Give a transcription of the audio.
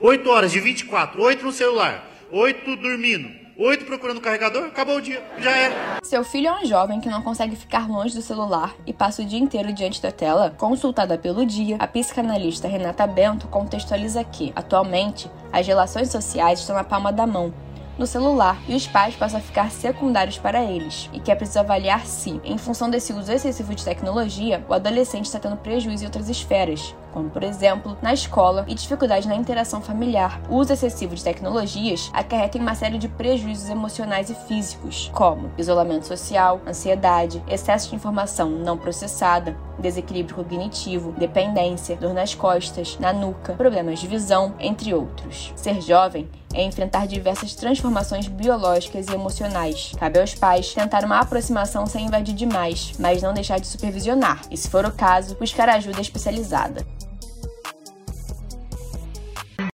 8 horas de 24, 8 no celular, 8 dormindo, 8 procurando o carregador, acabou o dia, já é. Seu filho é um jovem que não consegue ficar longe do celular e passa o dia inteiro diante da tela. Consultada pelo dia, a psicanalista Renata Bento contextualiza que, atualmente, as relações sociais estão na palma da mão no celular e os pais passam a ficar secundários para eles, e que é preciso avaliar se, em função desse uso excessivo de tecnologia, o adolescente está tendo prejuízo em outras esferas, como por exemplo na escola e dificuldade na interação familiar. O uso excessivo de tecnologias acarreta em uma série de prejuízos emocionais e físicos, como isolamento social, ansiedade, excesso de informação não processada, desequilíbrio cognitivo, dependência, dor nas costas, na nuca, problemas de visão, entre outros. Ser jovem é enfrentar diversas transformações biológicas e emocionais. Cabe aos pais tentar uma aproximação sem invadir demais, mas não deixar de supervisionar, e se for o caso, buscar ajuda especializada.